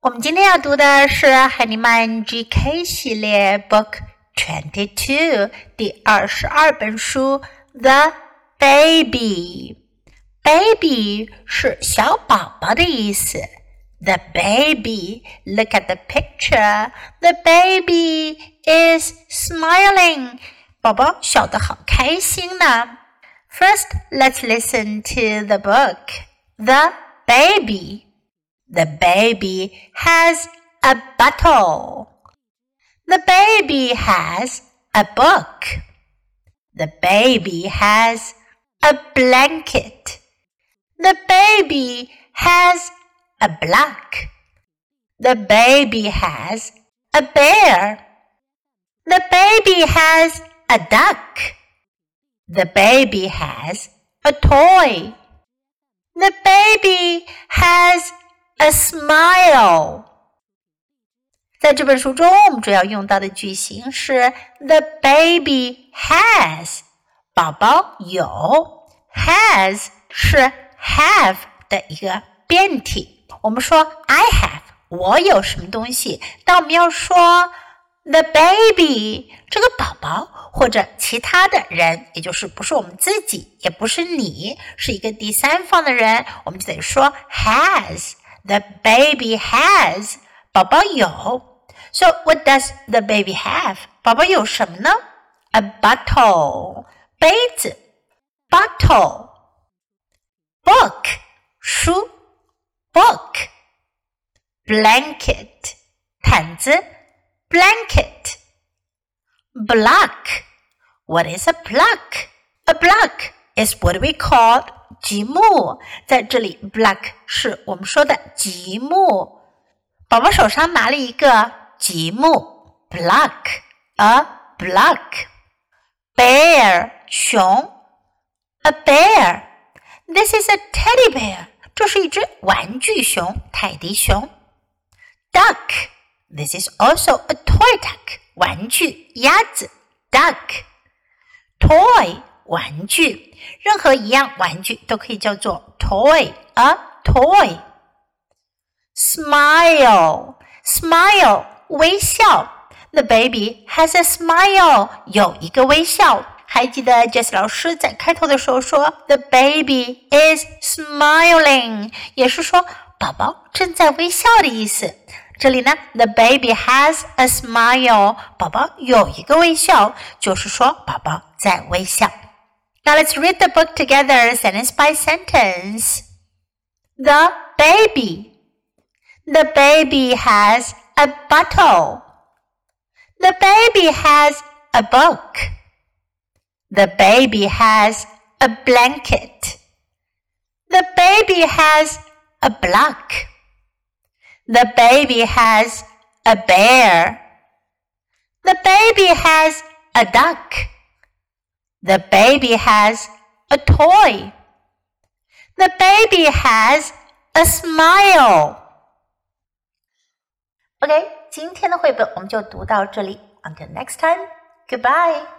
我们今天要读的是海尼曼 GK 系列 Book Twenty Two 第二十二本书《The Baby》。Baby 是小宝宝的意思。The baby, look at the picture. The baby is smiling. 宝宝笑得好开心呢。First, let's listen to the book. The baby. The baby has a bottle. The baby has a book. The baby has a blanket. The baby has a block. The baby has a bear. The baby has a duck. The baby has a toy. The baby has a smile。在这本书中，我们主要用到的句型是 the baby has，宝宝有，has 是 have 的一个变体。我们说 I have，我有什么东西。但我们要说 the baby 这个宝宝或者其他的人，也就是不是我们自己，也不是你，是一个第三方的人，我们就得说 has。The baby has 宝宝有。So what does the baby have？宝宝有什么呢？A bottle 杯子，bottle book 书，book blanket 毯子，blanket block what is a block？A block is what we call 极目。在这里，black 是我们说的极目。宝宝手上拿了一个极目，black a black bear 熊，a bear。This is a teddy bear，这是一只玩具熊，泰迪熊。Duck。This is also a toy duck，玩具鸭子，duck。Toy 玩具，任何一样玩具都可以叫做 toy，a toy。smile smile 微笑，the baby has a smile 有一个微笑。还记得 Jess 老师在开头的时候说，the baby is smiling，也是说宝宝正在微笑的意思。这里呢，the baby has a smile，宝宝有一个微笑，就是说宝宝在微笑。Now let's read the book together sentence by sentence. The baby. The baby has a bottle. The baby has a book. The baby has a blanket. The baby has a block. The baby has a bear. The baby has a duck. The baby has a toy. The baby has a smile. OK，今天的绘本我们就读到这里。Until next time, goodbye.